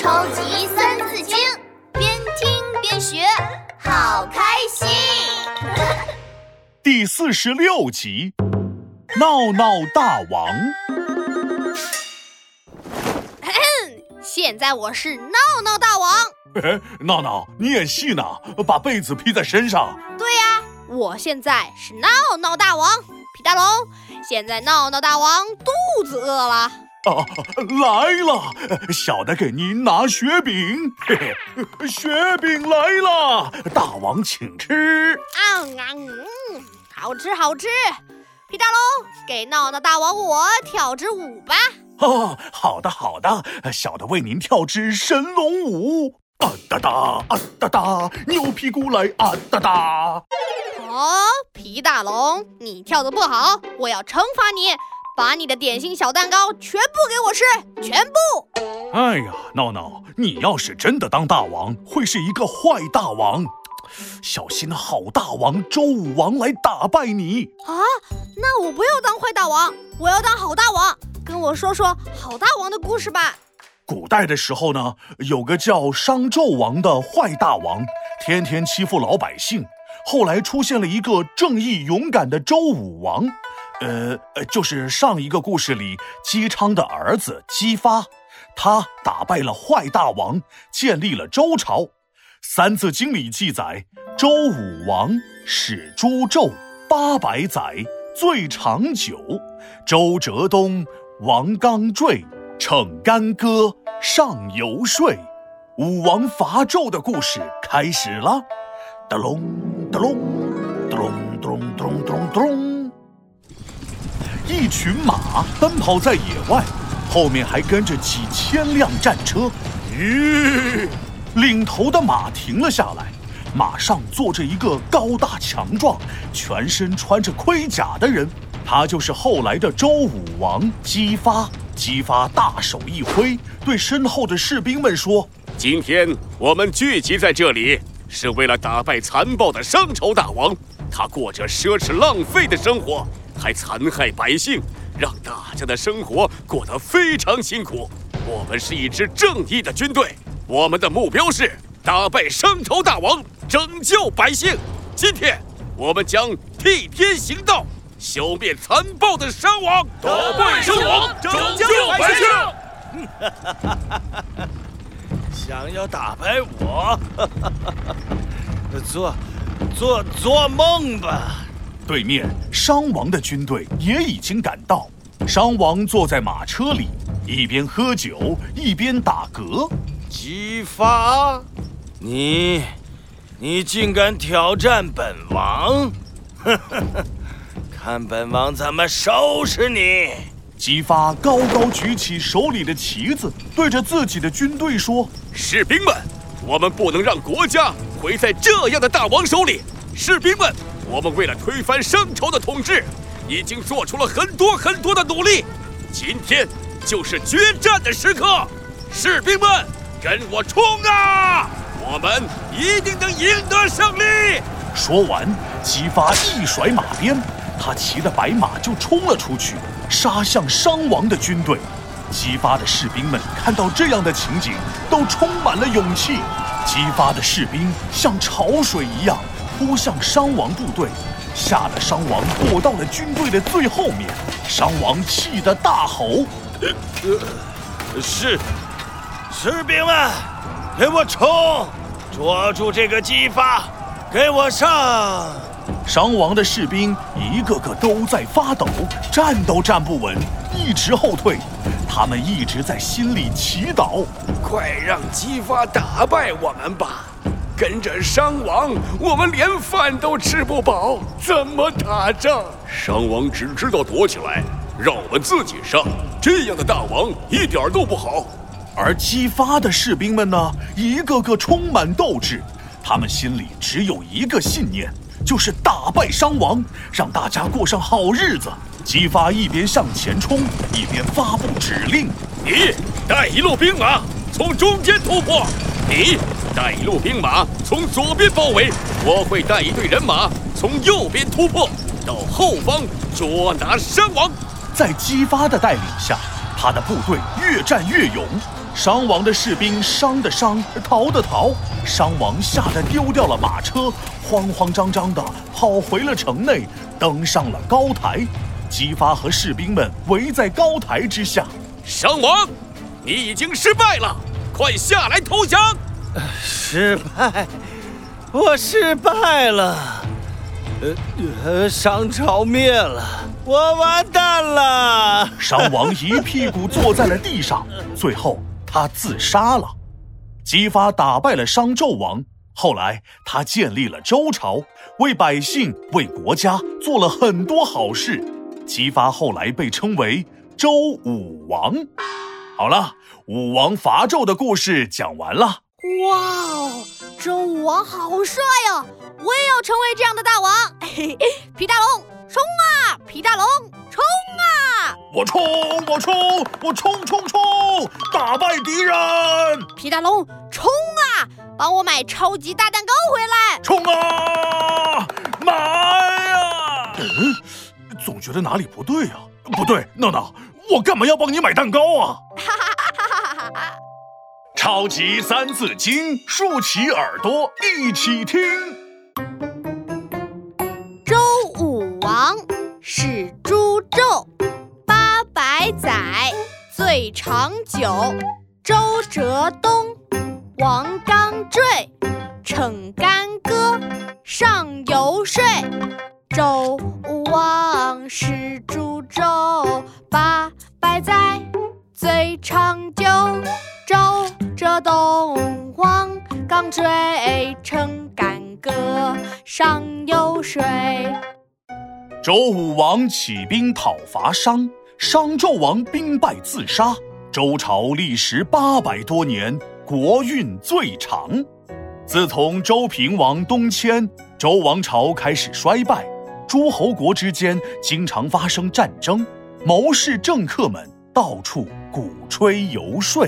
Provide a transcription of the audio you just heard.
超级三字经，边听边学，好开心。第四十六集，闹闹大王。现在我是闹闹大王。哎，闹闹，你演戏呢？把被子披在身上。对呀，我现在是闹闹大王。皮大龙，现在闹闹大王肚子饿了。啊，来了，小的给您拿雪饼。嘿嘿，雪饼来了，大王请吃。啊啊，嗯，好吃好吃。皮大龙，给闹闹大王我跳支舞吧。哦，好的好的，小的为您跳支神龙舞。啊哒哒，啊哒哒，牛屁股来啊哒哒。哦，皮大龙，你跳的不好，我要惩罚你，把你的点心小蛋糕全部给我吃，全部。哎呀，闹闹，你要是真的当大王，会是一个坏大王，小心好大王周武王来打败你啊！那我不要当坏大王，我要当好大王，跟我说说好大王的故事吧。古代的时候呢，有个叫商纣王的坏大王，天天欺负老百姓。后来出现了一个正义勇敢的周武王，呃呃，就是上一个故事里姬昌的儿子姬发，他打败了坏大王，建立了周朝。《三字经》里记载，周武王始诛纣八百载，最长久。周哲东，王刚坠。逞干戈上游说，武王伐纣的故事开始了。哒隆哒隆咚隆哒隆哒隆哒隆哒隆，一群马奔跑在野外，后面还跟着几千辆战车。吁，领头的马停了下来，马上坐着一个高大强壮、全身穿着盔甲的人，他就是后来的周武王姬发。姬发大手一挥，对身后的士兵们说：“今天我们聚集在这里，是为了打败残暴的商朝大王。他过着奢侈浪费的生活，还残害百姓，让大家的生活过得非常辛苦。我们是一支正义的军队，我们的目标是打败商朝大王，拯救百姓。今天，我们将替天行道。”消灭残暴的商王，打败商王，拯救百姓。想要打败我？做做做梦吧！对面商王的军队也已经赶到，商王坐在马车里，一边喝酒一边打嗝。姬发，你你竟敢挑战本王！看本王怎么收拾你！姬发高高举起手里的旗子，对着自己的军队说：“士兵们，我们不能让国家毁在这样的大王手里。士兵们，我们为了推翻商朝的统治，已经做出了很多很多的努力。今天就是决战的时刻，士兵们，跟我冲啊！我们一定能赢得胜利！”说完，姬发一甩马鞭。他骑的白马就冲了出去，杀向商王的军队。姬发的士兵们看到这样的情景，都充满了勇气。姬发的士兵像潮水一样扑向商王部队，吓得商王躲到了军队的最后面。商王气得大吼：“是，士兵们，给我冲！捉住这个姬发，给我上！”商王的士兵一个个都在发抖，站都站不稳，一直后退。他们一直在心里祈祷：快让姬发打败我们吧！跟着商王，我们连饭都吃不饱，怎么打仗？商王只知道躲起来，让我们自己上。这样的大王一点都不好。而姬发的士兵们呢，一个个充满斗志，他们心里只有一个信念。就是打败商王，让大家过上好日子。姬发一边向前冲，一边发布指令：你带一路兵马从中间突破，你带一路兵马从左边包围，我会带一队人马从右边突破，到后方捉拿商王。在姬发的带领下，他的部队越战越勇，伤亡的士兵伤的伤，逃的逃，伤亡吓得丢掉了马车，慌慌张张地跑回了城内，登上了高台。姬发和士兵们围在高台之下。商王，你已经失败了，快下来投降！失败，我失败了。呃呃，商朝灭了，我完蛋了。商王一屁股坐在了地上，最后他自杀了。姬发打败了商纣王，后来他建立了周朝，为百姓、为国家做了很多好事。姬发后来被称为周武王。好了，武王伐纣的故事讲完了。哇哦，周武王好帅哦！我也要成为这样的大王。嘿嘿，皮大龙，冲啊！皮大龙，冲啊！我冲，我冲，我冲冲冲，打败敌人！皮大龙，冲啊！帮我买超级大蛋糕回来！冲啊！买呀！嗯。总觉得哪里不对啊？不对，闹闹，我干嘛要帮你买蛋糕啊？超级三字经，竖起耳朵一起听。周武王是朱纣，八百载最长久。周哲东，王刚坠，逞干戈，上游说。周武王是株洲，八百载最长久。周这东，王刚坠，逞干戈，上有水。周武王起兵讨伐商，商纣王兵败自杀。周朝历时八百多年，国运最长。自从周平王东迁，周王朝开始衰败。诸侯国之间经常发生战争，谋士政客们到处鼓吹游说。